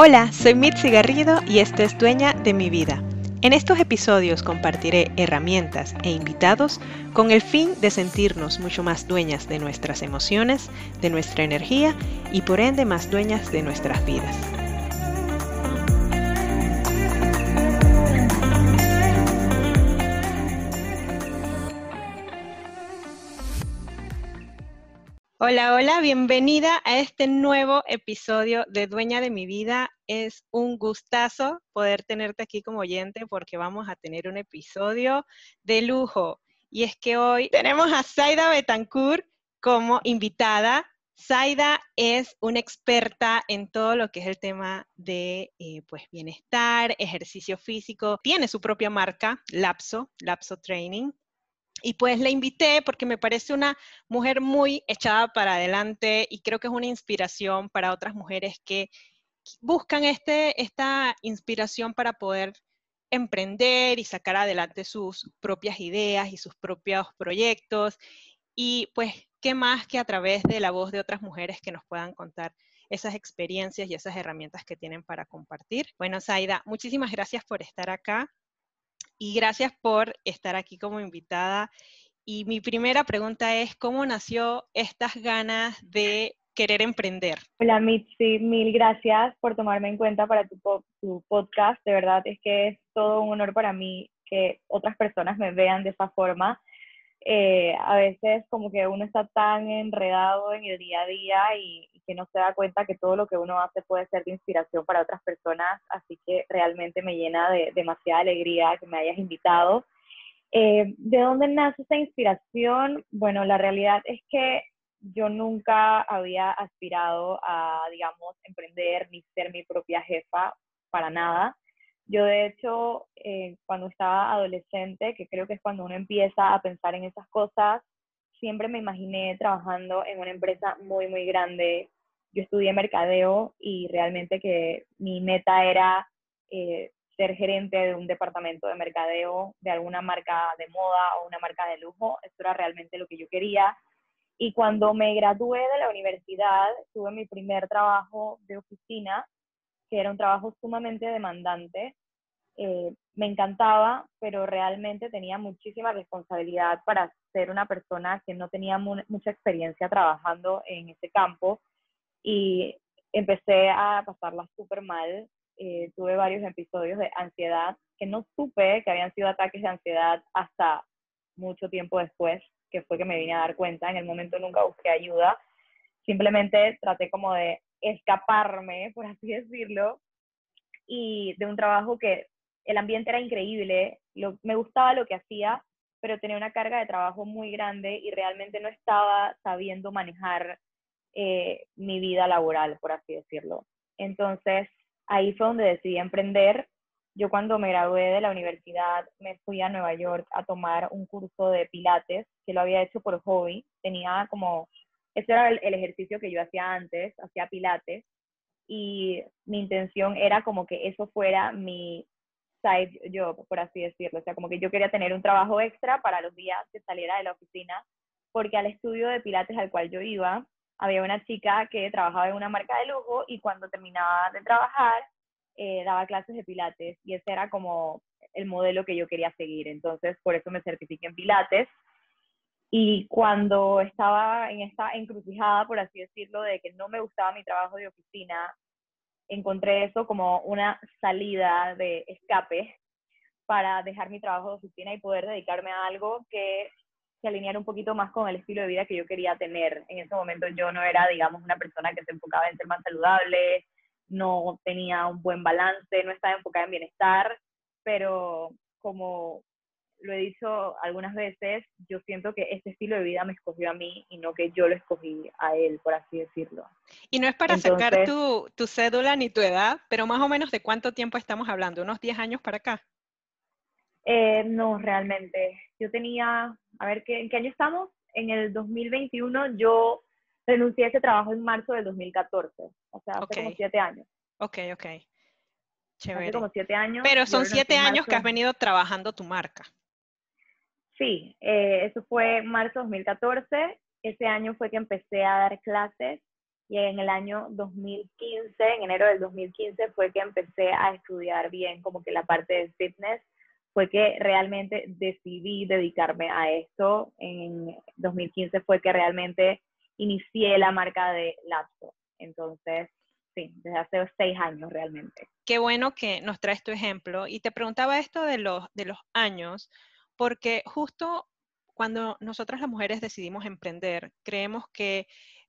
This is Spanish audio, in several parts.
Hola, soy Mitzi Garrido y esto es Dueña de mi vida. En estos episodios compartiré herramientas e invitados con el fin de sentirnos mucho más dueñas de nuestras emociones, de nuestra energía y por ende más dueñas de nuestras vidas. Hola, hola, bienvenida a este nuevo episodio de Dueña de mi vida. Es un gustazo poder tenerte aquí como oyente porque vamos a tener un episodio de lujo. Y es que hoy tenemos a Zaida Betancourt como invitada. Zaida es una experta en todo lo que es el tema de eh, pues, bienestar, ejercicio físico. Tiene su propia marca, Lapso, Lapso Training. Y pues la invité porque me parece una mujer muy echada para adelante y creo que es una inspiración para otras mujeres que buscan este, esta inspiración para poder emprender y sacar adelante sus propias ideas y sus propios proyectos. Y pues, ¿qué más que a través de la voz de otras mujeres que nos puedan contar esas experiencias y esas herramientas que tienen para compartir? Bueno, Zaida, muchísimas gracias por estar acá y gracias por estar aquí como invitada. Y mi primera pregunta es, ¿cómo nació estas ganas de querer emprender? Hola Mitzi, mil gracias por tomarme en cuenta para tu, tu podcast. De verdad es que es todo un honor para mí que otras personas me vean de esa forma. Eh, a veces como que uno está tan enredado en el día a día y, que no se da cuenta que todo lo que uno hace puede ser de inspiración para otras personas, así que realmente me llena de demasiada alegría que me hayas invitado. Eh, ¿De dónde nace esa inspiración? Bueno, la realidad es que yo nunca había aspirado a, digamos, emprender ni ser mi propia jefa para nada. Yo de hecho, eh, cuando estaba adolescente, que creo que es cuando uno empieza a pensar en esas cosas, siempre me imaginé trabajando en una empresa muy, muy grande. Yo estudié mercadeo y realmente que mi meta era eh, ser gerente de un departamento de mercadeo de alguna marca de moda o una marca de lujo. Eso era realmente lo que yo quería. Y cuando me gradué de la universidad, tuve mi primer trabajo de oficina que era un trabajo sumamente demandante. Eh, me encantaba, pero realmente tenía muchísima responsabilidad para ser una persona que no tenía mucha experiencia trabajando en ese campo y empecé a pasarla súper mal. Eh, tuve varios episodios de ansiedad que no supe que habían sido ataques de ansiedad hasta mucho tiempo después, que fue que me vine a dar cuenta. En el momento nunca busqué ayuda. Simplemente traté como de escaparme, por así decirlo, y de un trabajo que el ambiente era increíble, me gustaba lo que hacía, pero tenía una carga de trabajo muy grande y realmente no estaba sabiendo manejar eh, mi vida laboral, por así decirlo. Entonces, ahí fue donde decidí emprender. Yo cuando me gradué de la universidad me fui a Nueva York a tomar un curso de pilates, que lo había hecho por hobby. Tenía como ese era el, ejercicio que yo hacía antes, hacía pilates, y mi intención era como que eso fuera mi side job, por así decirlo. O sea, como que yo quería tener un trabajo extra para los días que saliera de la oficina, porque al estudio de pilates al cual yo iba, había una chica que trabajaba en una marca de lujo y cuando terminaba de trabajar, eh, daba clases de pilates y ese era como el modelo que yo quería seguir. Entonces, por eso me certifiqué en pilates y cuando estaba en esta encrucijada, por así decirlo, de que no me gustaba mi trabajo de oficina, encontré eso como una salida de escape para dejar mi trabajo de oficina y poder dedicarme a algo que se alineara un poquito más con el estilo de vida que yo quería tener. En ese momento yo no era, digamos, una persona que se enfocaba en ser más saludable, no tenía un buen balance, no estaba enfocada en bienestar, pero como lo he dicho algunas veces, yo siento que este estilo de vida me escogió a mí y no que yo lo escogí a él, por así decirlo. Y no es para sacar tu, tu, cédula ni tu edad, pero más o menos de cuánto tiempo estamos hablando, unos 10 años para acá. Eh, no, realmente. Yo tenía, a ver, ¿qué, ¿en qué año estamos? En el 2021 yo renuncié a ese trabajo en marzo del 2014, o sea, hace como siete años. Ok, ok. Chévere. Hace como siete años. Pero son siete años que has venido trabajando tu marca. Sí, eh, eso fue marzo 2014. Ese año fue que empecé a dar clases y en el año 2015, en enero del 2015, fue que empecé a estudiar bien como que la parte de fitness, fue que realmente decidí dedicarme a esto. En 2015 fue que realmente inicié la marca de Lapso. Entonces, sí, desde hace seis años realmente. Qué bueno que nos traes tu ejemplo. Y te preguntaba esto de los, de los años, porque justo cuando nosotras las mujeres decidimos emprender, creemos que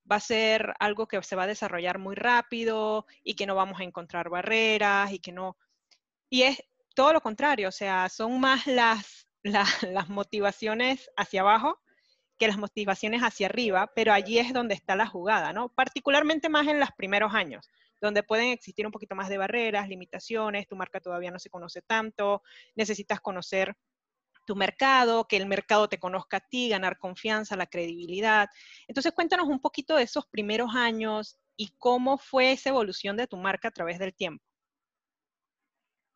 va a ser algo que se va a desarrollar muy rápido y que no vamos a encontrar barreras y que no... Y es todo lo contrario, o sea, son más las, las, motivaciones hacia abajo que las motivaciones hacia arriba, pero allí es donde está la jugada, ¿no? Particularmente más en los primeros años, donde pueden existir un poquito más de barreras, limitaciones, tu marca todavía no se conoce tanto, necesitas conocer tu mercado, que el mercado te conozca a ti, ganar confianza, la credibilidad. Entonces, cuéntanos un poquito de esos primeros años y cómo fue esa evolución de tu marca a través del tiempo.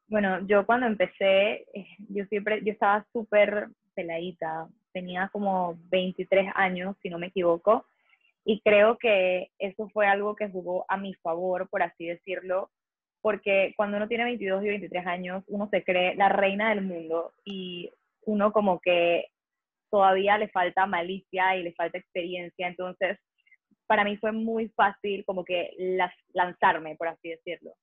Bueno, yo cuando empecé, eh, yo siempre, yo estaba súper peladita, tenía como 23 años, si no me equivoco, y creo que eso fue algo que jugó a mi favor, por así decirlo, porque cuando uno tiene 22 y 23 años, uno se cree la reina del mundo y uno como que todavía le falta malicia y le falta experiencia, entonces para mí fue muy fácil como que lanzarme, por así decirlo.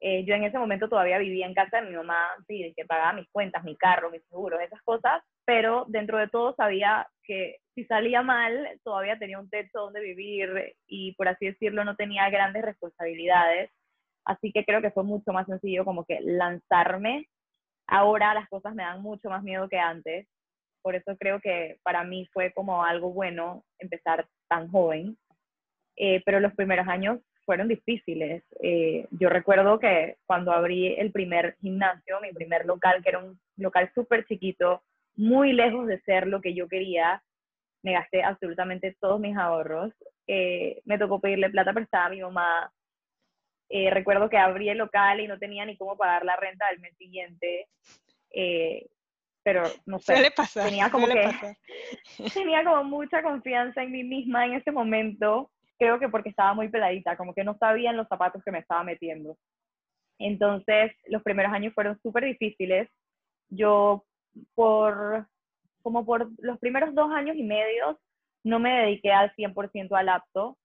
Eh, yo en ese momento todavía vivía en casa de mi mamá, sí, que pagaba mis cuentas, mi carro, mis seguros, esas cosas, pero dentro de todo sabía que si salía mal, todavía tenía un techo donde vivir y por así decirlo no tenía grandes responsabilidades. Así que creo que fue mucho más sencillo como que lanzarme Ahora las cosas me dan mucho más miedo que antes, por eso creo que para mí fue como algo bueno empezar tan joven, eh, pero los primeros años fueron difíciles. Eh, yo recuerdo que cuando abrí el primer gimnasio, mi primer local, que era un local súper chiquito, muy lejos de ser lo que yo quería, me gasté absolutamente todos mis ahorros. Eh, me tocó pedirle plata prestada a mi mamá, eh, recuerdo que abrí el local y no tenía ni cómo pagar la renta del mes siguiente. Eh, pero no sé, tenía como que tenía como mucha confianza en mí misma en ese momento, creo que porque estaba muy peladita, como que no sabía en los zapatos que me estaba metiendo. Entonces, los primeros años fueron súper difíciles. Yo por como por los primeros dos años y medio no me dediqué al 100% al apto,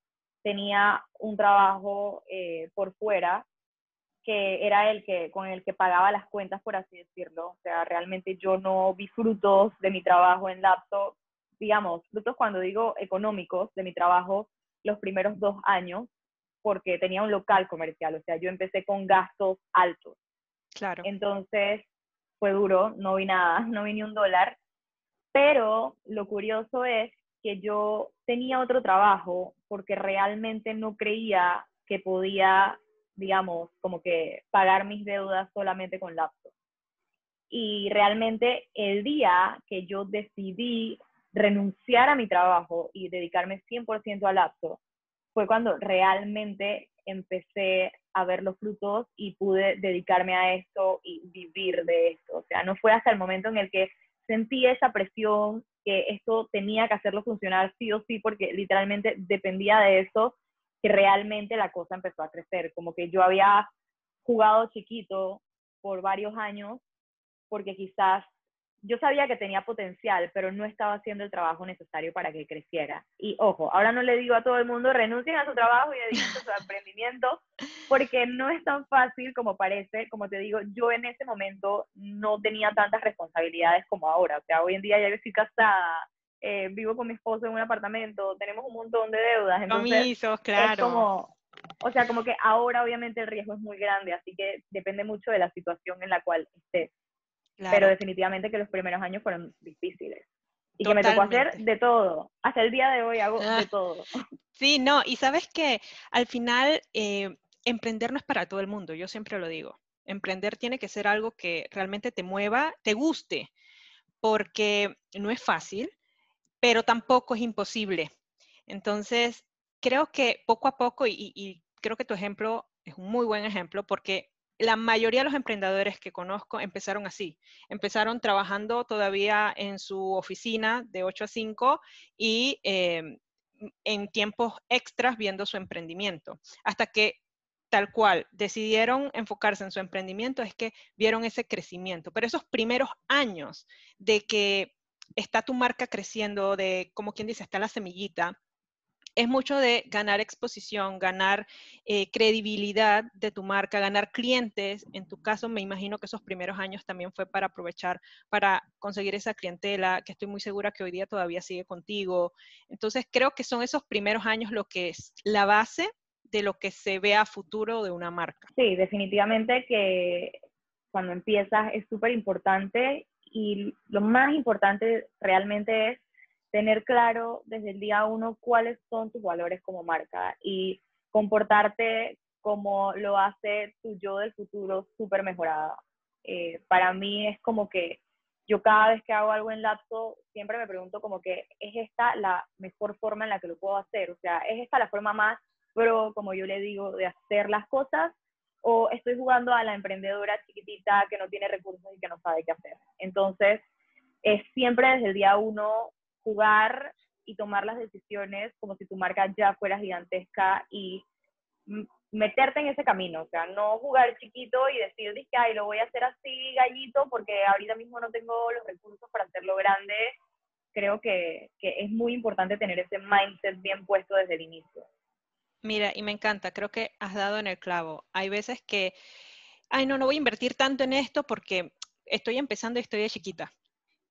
tenía un trabajo eh, por fuera que era el que con el que pagaba las cuentas, por así decirlo. O sea, realmente yo no vi frutos de mi trabajo en laptop, digamos, frutos cuando digo económicos de mi trabajo los primeros dos años, porque tenía un local comercial, o sea, yo empecé con gastos altos. Claro. Entonces, fue duro, no vi nada, no vi ni un dólar, pero lo curioso es que yo tenía otro trabajo porque realmente no creía que podía, digamos, como que pagar mis deudas solamente con laptop. Y realmente el día que yo decidí renunciar a mi trabajo y dedicarme 100% al laptop, fue cuando realmente empecé a ver los frutos y pude dedicarme a esto y vivir de esto. O sea, no fue hasta el momento en el que sentí esa presión que esto tenía que hacerlo funcionar sí o sí, porque literalmente dependía de eso que realmente la cosa empezó a crecer. Como que yo había jugado chiquito por varios años, porque quizás yo sabía que tenía potencial, pero no estaba haciendo el trabajo necesario para que creciera. Y ojo, ahora no le digo a todo el mundo renuncien a su trabajo y dedíquense a su emprendimiento, porque no es tan fácil como parece. Como te digo, yo en ese momento no tenía tantas responsabilidades como ahora. O sea, hoy en día ya estoy casada, eh, vivo con mi esposo en un apartamento, tenemos un montón de deudas. Entonces, claro. Es como, o sea, como que ahora obviamente el riesgo es muy grande, así que depende mucho de la situación en la cual estés. Pero definitivamente que los primeros años fueron difíciles. Y que me tocó hacer de todo. Hasta el día de hoy hago de ah. todo. Sí, no, y sabes que al final eh, emprender no es para todo el mundo, yo siempre lo digo. Emprender tiene que ser algo que realmente te mueva, te guste, porque no es fácil, pero tampoco es imposible. Entonces, creo que poco a poco, y, y creo que tu ejemplo es un muy buen ejemplo, porque la mayoría de los emprendedores que conozco empezaron así. Empezaron trabajando todavía en su oficina de 8 a 5 y em, en tiempos extras viendo su emprendimiento, hasta que tal cual decidieron enfocarse en su emprendimiento es que vieron ese crecimiento. Pero esos primeros años de que está tu marca creciendo, de como quien dice, está la semillita, es mucho de ganar exposición, ganar eh, credibilidad de tu marca, ganar clientes. En tu caso, me imagino que esos primeros años también fue para aprovechar, para conseguir esa clientela, que estoy muy segura que hoy día todavía sigue contigo. Entonces, creo que son esos primeros años lo que es la base de lo que se ve a futuro de una marca. Sí, definitivamente que cuando empiezas es súper importante y lo más importante realmente es tener claro desde el día uno cuáles son tus valores como marca y comportarte como lo hace tu yo del futuro súper mejorada. Eh, para mí es como que yo cada vez que hago algo en lapso, siempre me pregunto como que, ¿es esta la mejor forma en la que lo puedo hacer? O sea, ¿es esta la forma más pro, como yo le digo, de hacer las cosas? ¿O estoy jugando a la emprendedora chiquitita que no tiene recursos y que no sabe qué hacer? Entonces, es siempre desde el día uno jugar y tomar las decisiones como si tu marca ya fuera gigantesca y meterte en ese camino, o sea, no jugar chiquito y decir, que, ay, lo voy a hacer así, gallito, porque ahorita mismo no tengo los recursos para hacerlo grande. Creo que, que es muy importante tener ese mindset bien puesto desde el inicio. Mira, y me encanta, creo que has dado en el clavo. Hay veces que, ay, no, no voy a invertir tanto en esto porque estoy empezando y estoy de chiquita.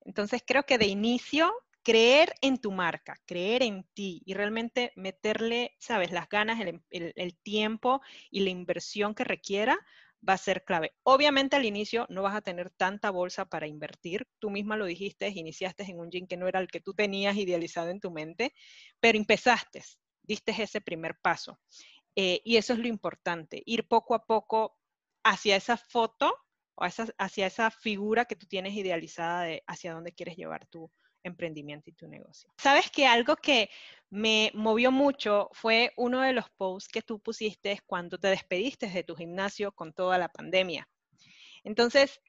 Entonces creo que de inicio creer en tu marca, creer en ti y realmente meterle, sabes, las ganas, el, tiempo y la inversión que requiera va a ser clave. Obviamente al inicio no vas a tener tanta bolsa para invertir. Tú misma lo dijiste, iniciaste en un gym que no era el que tú tenías idealizado en tu mente, pero empezaste, diste ese primer paso. Eh, y eso es lo importante, ir poco a poco hacia esa foto o hacia esa figura que tú tienes idealizada de hacia dónde quieres llevar tu, emprendimiento y tu negocio. Sabes que algo que me movió mucho fue uno de los posts que tú pusiste cuando te despediste de tu gimnasio con toda la pandemia. Entonces,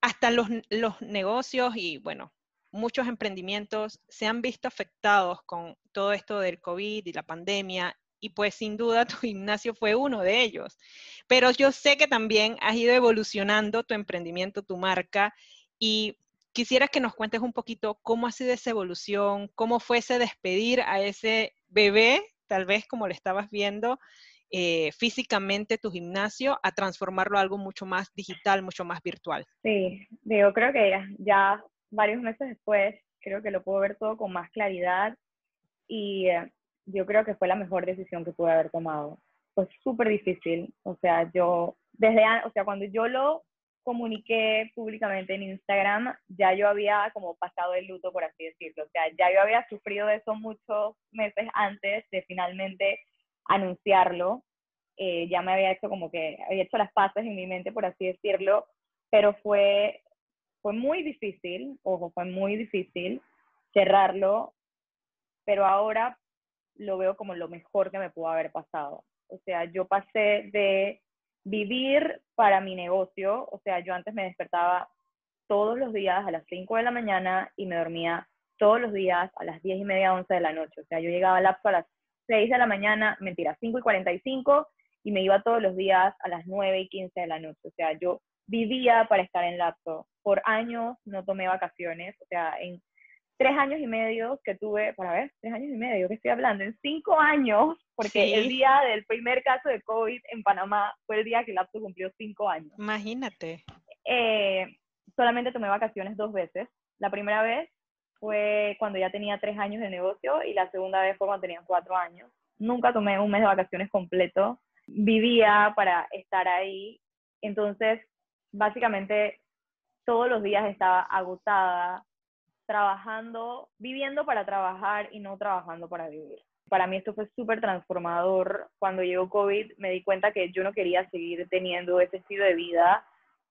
hasta los, los negocios y, bueno, muchos emprendimientos se han visto afectados con todo esto del COVID y la pandemia y pues sin duda tu gimnasio fue uno de ellos. Pero yo sé que también has ido evolucionando tu emprendimiento, tu marca y quisiera que nos cuentes un poquito cómo ha sido esa evolución, cómo fue ese despedir a ese bebé, tal vez como le estabas viendo eh, físicamente tu gimnasio, a transformarlo a algo mucho más digital, mucho más virtual. Sí, digo, creo que ya, ya varios meses después, creo que lo puedo ver todo con más claridad y eh, yo creo que fue la mejor decisión que pude haber tomado. Fue súper difícil, o sea, yo, desde, o sea, cuando yo lo comuniqué públicamente en Instagram, ya yo había como pasado el luto, por así decirlo. O sea, ya yo había sufrido eso muchos meses antes de finalmente anunciarlo. Eh, ya me había hecho como que, había hecho las paces en mi mente, por así decirlo, pero fue, fue muy difícil, ojo, fue muy difícil cerrarlo, pero ahora lo veo como lo mejor que me pudo haber pasado. O sea, yo pasé de vivir para mi negocio, o sea, yo antes me despertaba todos los días a las 5 de la mañana y me dormía todos los días a las 10 y media, 11 de la noche. O sea, yo llegaba al lapso a las 6 de la mañana, mentira, 5 y 45 y me iba todos los días a las 9 y 15 de la noche. O sea, yo vivía para estar en lapso. Por años no tomé vacaciones, o sea, en tres años y medio que tuve, para ver, tres años y medio, ¿qué estoy hablando? En cinco años, porque el día del primer caso de COVID en Panamá fue el día que el lapso cumplió cinco años. Imagínate. Eh, solamente tomé vacaciones dos veces. La primera vez fue cuando ya tenía tres años de negocio y la segunda vez fue cuando tenía cuatro años. Nunca tomé un mes de vacaciones completo. Vivía para estar ahí. Entonces, básicamente, todos los días estaba agotada, trabajando, viviendo para trabajar y no trabajando para vivir. Para mí esto fue súper transformador. Cuando llegó COVID me di cuenta que yo no quería seguir teniendo ese estilo de vida,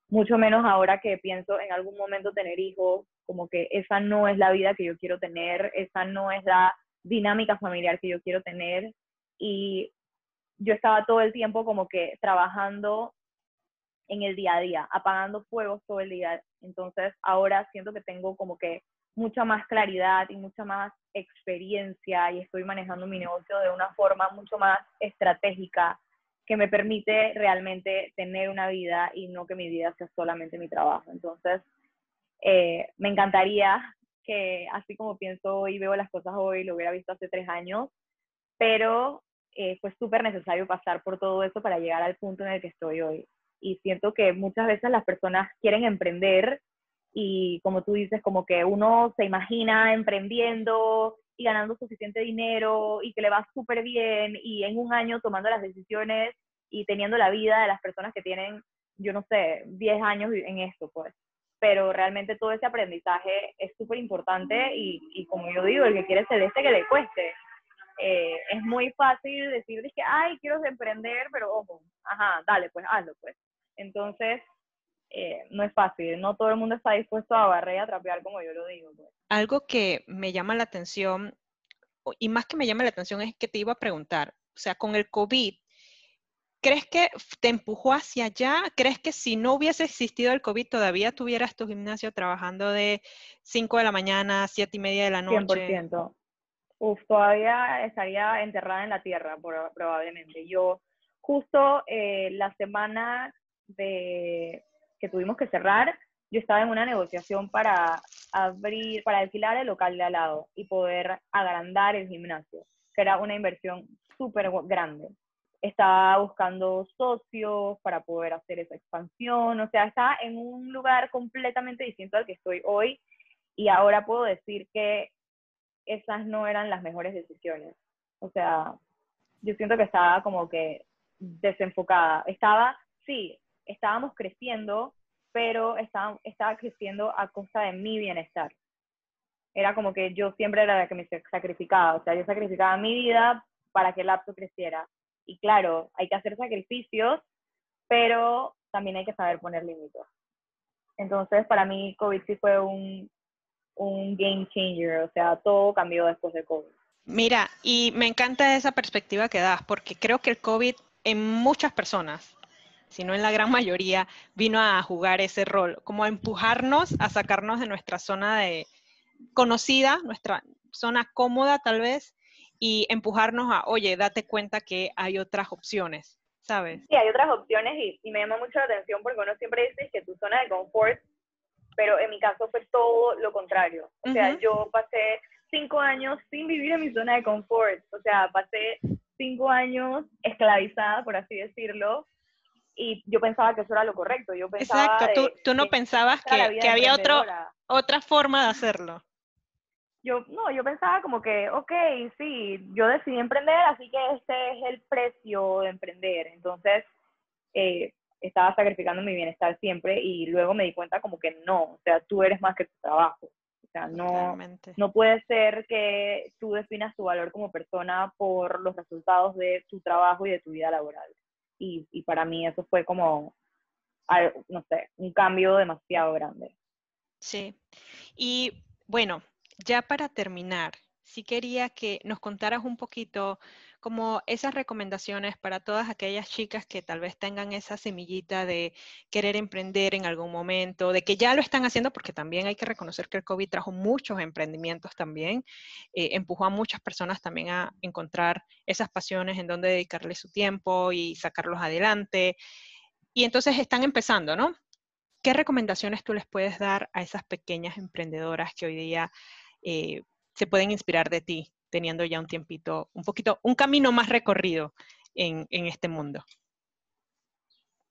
mucho menos ahora que pienso en algún momento tener hijos, como que esa no es la vida que yo quiero tener, esa no es la dinámica familiar que yo quiero tener. Y yo estaba todo el tiempo como que trabajando en el día a día, apagando fuegos todo el día. Entonces ahora siento que tengo como que mucha más claridad y mucha más experiencia y estoy manejando mi negocio de una forma mucho más estratégica que me permite realmente tener una vida y no que mi vida sea solamente mi trabajo. Entonces, eh, me encantaría que así como pienso y veo las cosas hoy, lo hubiera visto hace tres años, pero eh, fue súper necesario pasar por todo eso para llegar al punto en el que estoy hoy. Y siento que muchas veces las personas quieren emprender y como tú dices, como que uno se imagina emprendiendo y ganando suficiente dinero y que le va súper bien y en un año tomando las decisiones y teniendo la vida de las personas que tienen, yo no sé, 10 años en esto, pues. Pero realmente todo ese aprendizaje es súper importante y, y, como yo digo, el que quiere ser este que le cueste. Eh, es muy fácil decir, que, ay, quiero emprender, pero ojo, ajá, dale, pues hazlo, pues. Entonces, eh, no es fácil, no todo el mundo está dispuesto a barrer y a trapear como yo lo digo. Pues. Algo que me llama la atención, y más que me llama la atención, es que te iba a preguntar, o sea, con el COVID, ¿crees que te empujó hacia allá? ¿Crees que si no hubiese existido el COVID todavía tuvieras tu gimnasio trabajando de 5 de la mañana a 7 y media de la noche? 100%. Uf, todavía estaría enterrada en la tierra, probablemente. Yo, justo eh, la semana de que tuvimos que cerrar, yo estaba en una negociación para abrir, para alquilar el local de al lado y poder agrandar el gimnasio, que era una inversión súper grande. Estaba buscando socios para poder hacer esa expansión, o sea, estaba en un lugar completamente distinto al que estoy hoy y ahora puedo decir que esas no eran las mejores decisiones. O sea, yo siento que estaba como que desenfocada. Estaba, sí, estábamos creciendo, pero estaba, creciendo a costa de mi bienestar. Era como que yo siempre era la que me sacrificaba, o sea, yo sacrificaba mi vida para que el lapso creciera. Y claro, hay que hacer sacrificios, pero también hay que saber poner límites. Entonces, para mí, COVID sí fue un, un game changer, o sea, todo cambió después de COVID. Mira, y me encanta esa perspectiva que das, porque creo que el COVID en muchas personas sino en la gran mayoría, vino a jugar ese rol, como a empujarnos, a sacarnos de nuestra zona de conocida, nuestra zona cómoda tal vez, y empujarnos a, oye, date cuenta que hay otras opciones, ¿sabes? Sí, hay otras opciones y, y me llama mucho la atención porque uno siempre dice que tu zona de confort, pero en mi caso fue todo lo contrario. O sea, yo pasé cinco años sin vivir en mi zona de confort, o sea, pasé cinco años esclavizada, por así decirlo, y yo pensaba que eso era lo correcto. Yo pensaba Exacto, tú, no pensabas que, que había otro, otra forma de hacerlo. Yo, no, yo pensaba como que, ok, sí, yo decidí emprender, así que este es el precio de emprender. Entonces, eh, estaba sacrificando mi bienestar siempre y luego me di cuenta como que no, o sea, tú eres más que tu trabajo. O sea, no, no puede ser que tú definas tu valor como persona por los resultados de tu trabajo y de tu vida laboral y, y para mí eso fue como, no sé, un cambio demasiado grande. Sí. Y bueno, ya para terminar, sí quería que nos contaras un poquito como esas recomendaciones para todas aquellas chicas que tal vez tengan esa semillita de querer emprender en algún momento, de que ya lo están haciendo, porque también hay que reconocer que el COVID trajo muchos emprendimientos también, eh, empujó a muchas personas también a encontrar esas pasiones en donde dedicarle su tiempo y sacarlos adelante. Y entonces están empezando, ¿no? ¿Qué recomendaciones tú les puedes dar a esas pequeñas emprendedoras que hoy día eh, se pueden inspirar de ti, teniendo ya un tiempito, un poquito, un camino más recorrido en, este mundo?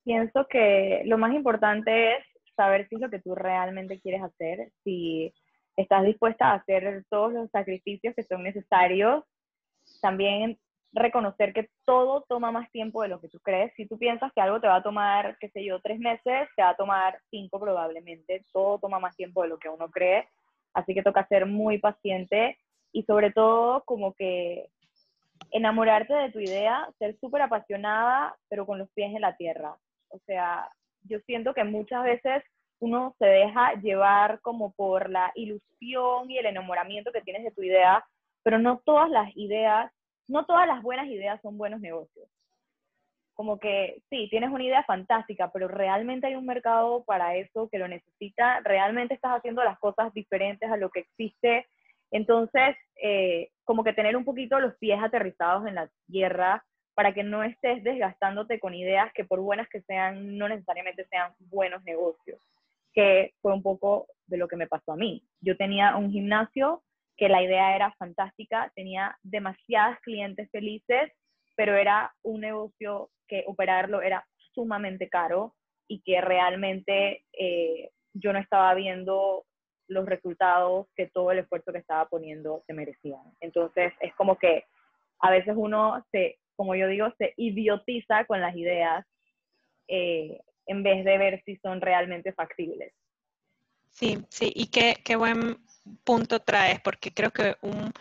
Pienso que lo más importante es saber si es lo que tú realmente quieres hacer, si estás dispuesta a hacer todos los sacrificios que son necesarios, también reconocer que todo toma más tiempo de lo que tú crees. Si tú piensas que algo te va a tomar, qué sé yo, tres meses, te va a tomar cinco probablemente. Todo toma más tiempo de lo que uno cree. Así que toca ser muy paciente y sobre todo como que enamorarte de tu idea, ser súper apasionada, pero con los pies en la tierra. O sea, yo siento que muchas veces uno se deja llevar como por la ilusión y el enamoramiento que tienes de tu idea, pero no todas las ideas, no todas las buenas ideas son buenos negocios. como que sí, tienes una idea fantástica, pero realmente hay un mercado para eso que lo necesita, realmente estás haciendo las cosas diferentes a lo que existe. Entonces, eh, como que tener un poquito los pies aterrizados en la tierra para que no estés desgastándote con ideas que por buenas que sean, no necesariamente sean buenos negocios, que fue un poco de lo que me pasó a mí. Yo tenía un gimnasio que la idea era fantástica, tenía demasiadas clientes felices, pero era un negocio que operarlo era sumamente caro y que realmente eh, yo no estaba viendo los resultados que todo el esfuerzo que estaba poniendo se merecían. Entonces es como que a veces uno se, como yo digo, se idiotiza con las ideas eh, en vez de ver si son realmente factibles. Sí, sí, y qué, qué buen punto traes, porque creo que un,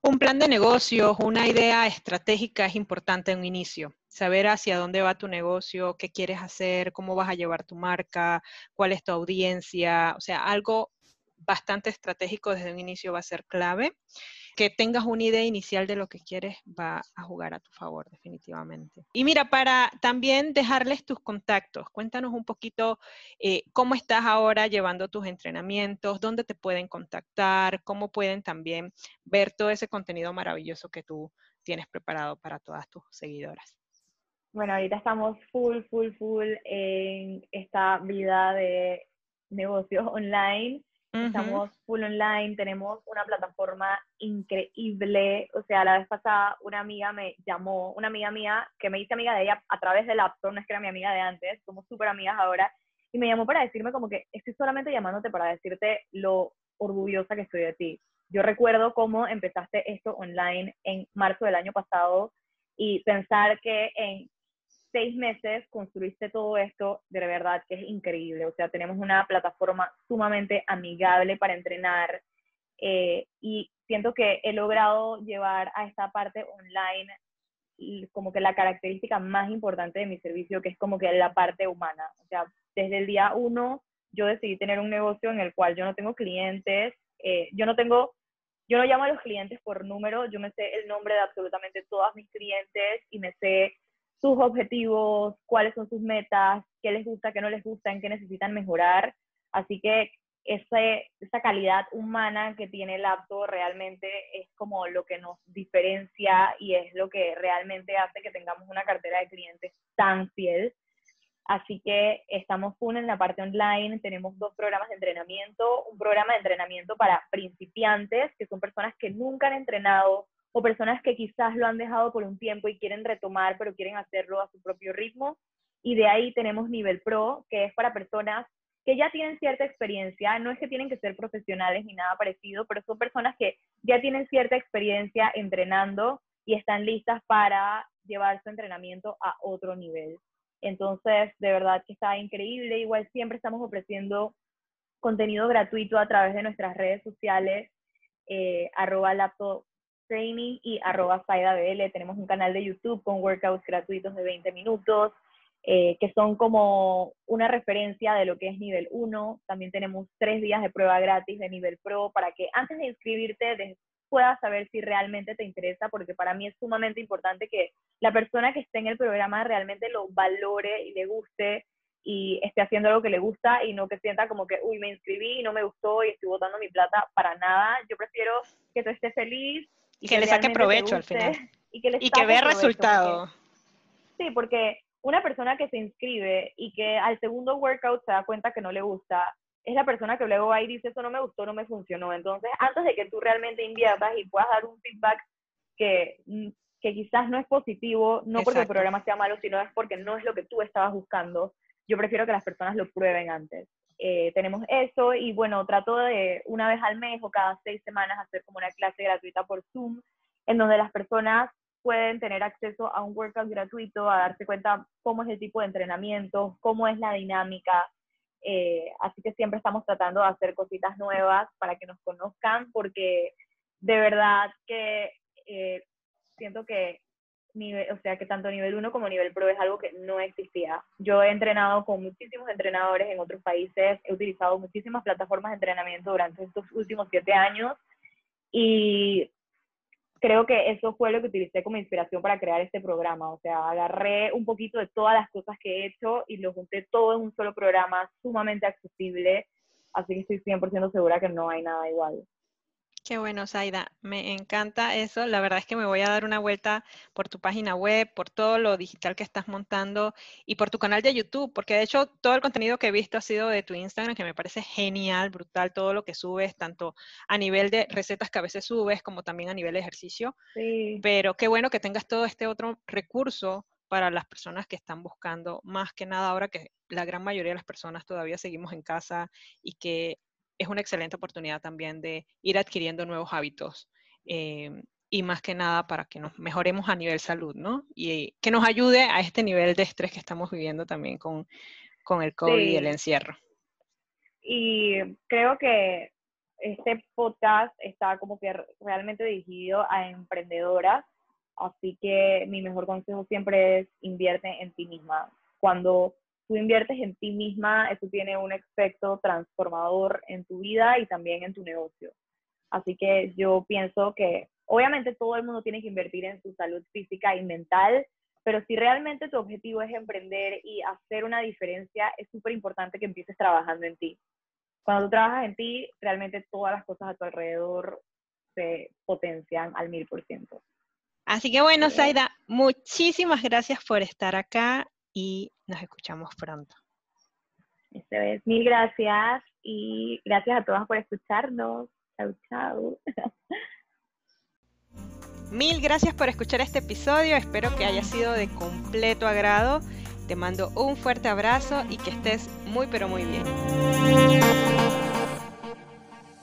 un plan de negocios, una idea estratégica es importante en un inicio. Saber hacia dónde va tu negocio, qué quieres hacer, cómo vas a llevar tu marca, cuál es tu audiencia, o sea, algo bastante estratégico desde un inicio va a ser clave. Que tengas una idea inicial de lo que quieres va a jugar a tu favor, definitivamente. Y mira, para también dejarles tus contactos, cuéntanos un poquito eh, cómo estás ahora llevando tus entrenamientos, dónde te pueden contactar, cómo pueden también ver todo ese contenido maravilloso que tú tienes preparado para todas tus seguidoras. Bueno, ahorita estamos full, full, full en esta vida de negocios online. Estamos full online, tenemos una plataforma increíble. O sea, la vez pasada una amiga me llamó, una amiga mía que me hice amiga de ella a través del App no es que era mi amiga de antes, somos súper amigas ahora, y me llamó para decirme como que estoy solamente llamándote para decirte lo orgullosa que estoy de ti. Yo recuerdo cómo empezaste esto online en marzo del año pasado y pensar que en seis meses construiste todo esto, de verdad que es increíble. O sea, tenemos una plataforma sumamente amigable para entrenar eh, y siento que he logrado llevar a esta parte online como que la característica más importante de mi servicio, que es como que la parte humana. O sea, desde el día uno yo decidí tener un negocio en el cual yo no tengo clientes, eh, yo no tengo, yo no llamo a los clientes por número, yo me sé el nombre de absolutamente todas mis clientes y me sé sus objetivos, cuáles son sus metas, qué les gusta, qué no les gusta, en qué necesitan mejorar. Así que ese, esa calidad humana que tiene el apto realmente es como lo que nos diferencia y es lo que realmente hace que tengamos una cartera de clientes tan fiel. Así que estamos full en la parte online, tenemos dos programas de entrenamiento, un programa de entrenamiento para principiantes, que son personas que nunca han entrenado o personas que quizás lo han dejado por un tiempo y quieren retomar, pero quieren hacerlo a su propio ritmo. Y de ahí tenemos nivel pro, que es para personas que ya tienen cierta experiencia, no es que tienen que ser profesionales ni nada parecido, pero son personas que ya tienen cierta experiencia entrenando y están listas para llevar su entrenamiento a otro nivel. Entonces, de verdad que está increíble. Igual siempre estamos ofreciendo contenido gratuito a través de nuestras redes sociales, eh, arroba laptop Training y arroba BL. Tenemos un canal de YouTube con workouts gratuitos de 20 minutos, eh, que son como una referencia de lo que es nivel 1. También tenemos tres días de prueba gratis de nivel pro para que antes de inscribirte puedas saber si realmente te interesa, porque para mí es sumamente importante que la persona que esté en el programa realmente lo valore y le guste y esté haciendo algo que le gusta y no que sienta como que, uy, me inscribí y no me gustó y estoy botando mi plata para nada. Yo prefiero que tú estés feliz, y que, le saque provecho al final. Y que, vea resultado. sí, porque una persona que se inscribe y que al segundo workout se da cuenta que no le gusta, es la persona que luego va y dice, eso no me gustó, no me funcionó. Entonces, antes de que tú realmente inviertas y puedas dar un feedback que, mm, que quizás no es positivo, no porque el programa sea malo, sino es porque no es lo que tú estabas buscando, yo prefiero que las personas lo prueben antes. Eh, tenemos eso y bueno, trato de una vez al mes o cada seis semanas hacer como una clase gratuita por Zoom, en donde las personas pueden tener acceso a un workout gratuito, a darse cuenta cómo es el tipo de entrenamiento, cómo es la dinámica. Eh, así que siempre estamos tratando de hacer cositas nuevas para que nos conozcan, porque de verdad que eh, siento que o sea, que tanto nivel 1 como nivel pro es algo que no existía. Yo he entrenado con muchísimos entrenadores en otros países, he utilizado muchísimas plataformas de entrenamiento durante estos últimos siete años y creo que eso fue lo que utilicé como inspiración para crear este programa. O sea, agarré un poquito de todas las cosas que he hecho y lo junté todo en un solo programa sumamente accesible. Así que estoy 100% segura que no hay nada igual. Qué bueno, Zaida. Me encanta eso. La verdad es que me voy a dar una vuelta por tu página web, por todo lo digital que estás montando y por tu canal de YouTube, porque de hecho todo el contenido que he visto ha sido de tu Instagram, que me parece genial, brutal, todo lo que subes, tanto a nivel de recetas que a veces subes, como también a nivel de ejercicio. Sí. Pero qué bueno que tengas todo este otro recurso para las personas que están buscando, más que nada ahora que la gran mayoría de las personas todavía seguimos en casa y que es una excelente oportunidad también de ir adquiriendo nuevos hábitos eh, y más que nada para que nos mejoremos a nivel salud, ¿no? Y que nos ayude a este nivel de estrés que estamos viviendo también con, con el COVID y el encierro. Y creo que este podcast está como que realmente dirigido a emprendedoras, así que mi mejor consejo siempre es invierte en ti misma. Cuando tú inviertes en ti misma, eso tiene un efecto transformador en tu vida y también en tu negocio. Así que yo pienso que obviamente todo el mundo tiene que invertir en su salud física y mental, pero si realmente tu objetivo es emprender y hacer una diferencia, es súper importante que empieces trabajando en ti. Cuando tú trabajas en ti, realmente todas las cosas a tu alrededor se potencian al mil por ciento. Así que bueno, Zaida, muchísimas gracias por estar acá y nos escuchamos pronto. Eso es, mil gracias y gracias a todas por escucharnos. Chau, chau. Mil gracias por escuchar este episodio, espero que haya sido de completo agrado. Te mando un fuerte abrazo y que estés muy pero muy bien.